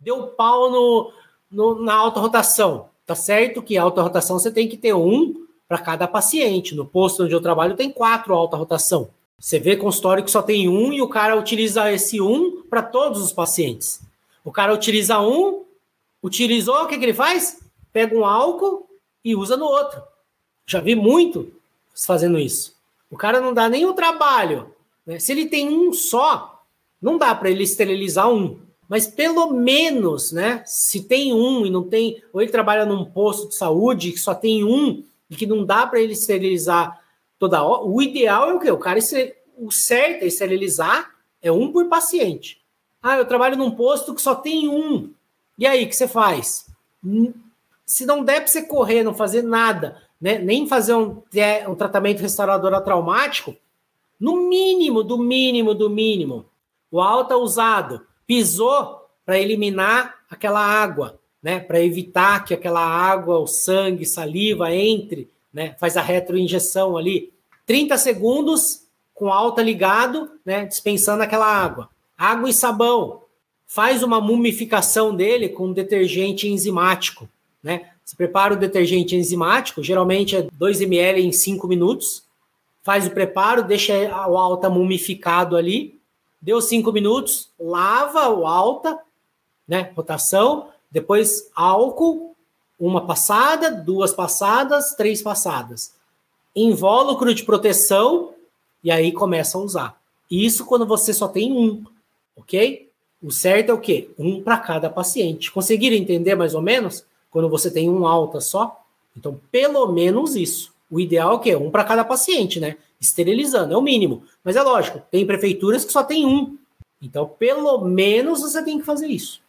deu pau no, no, na alta rotação. Tá certo que alta rotação você tem que ter um para cada paciente. No posto onde eu trabalho tem quatro alta rotação. Você vê consultório que só tem um e o cara utiliza esse um para todos os pacientes. O cara utiliza um, utilizou, o que, que ele faz? Pega um álcool e usa no outro. Já vi muito fazendo isso. O cara não dá nem o trabalho. Né? Se ele tem um só, não dá para ele esterilizar um. Mas pelo menos, né? Se tem um e não tem, ou ele trabalha num posto de saúde que só tem um e que não dá para ele esterilizar toda hora, o ideal é o quê? O cara o certo é esterilizar é um por paciente. Ah, eu trabalho num posto que só tem um. E aí, o que você faz? Hum, se não der para você correr, não fazer nada, né? nem fazer um, um tratamento restaurador traumático, no mínimo, do mínimo, do mínimo, o alta usado pisou para eliminar aquela água, né? Para evitar que aquela água, o sangue, saliva entre, né? Faz a retroinjeção ali. 30 segundos com alta ligado, né? Dispensando aquela água. Água e sabão. Faz uma mumificação dele com detergente enzimático, né? Você prepara o detergente enzimático, geralmente é 2 ml em 5 minutos. Faz o preparo, deixa o alta mumificado ali. Deu 5 minutos, lava o alta, né? Rotação, depois álcool, uma passada, duas passadas, três passadas. Invólucro de proteção e aí começa a usar. Isso quando você só tem um, ok? O certo é o quê? Um para cada paciente. Conseguiram entender mais ou menos? quando você tem um alta só. Então, pelo menos isso. O ideal é o quê? Um para cada paciente, né? Esterilizando, é o mínimo. Mas é lógico, tem prefeituras que só tem um. Então, pelo menos você tem que fazer isso.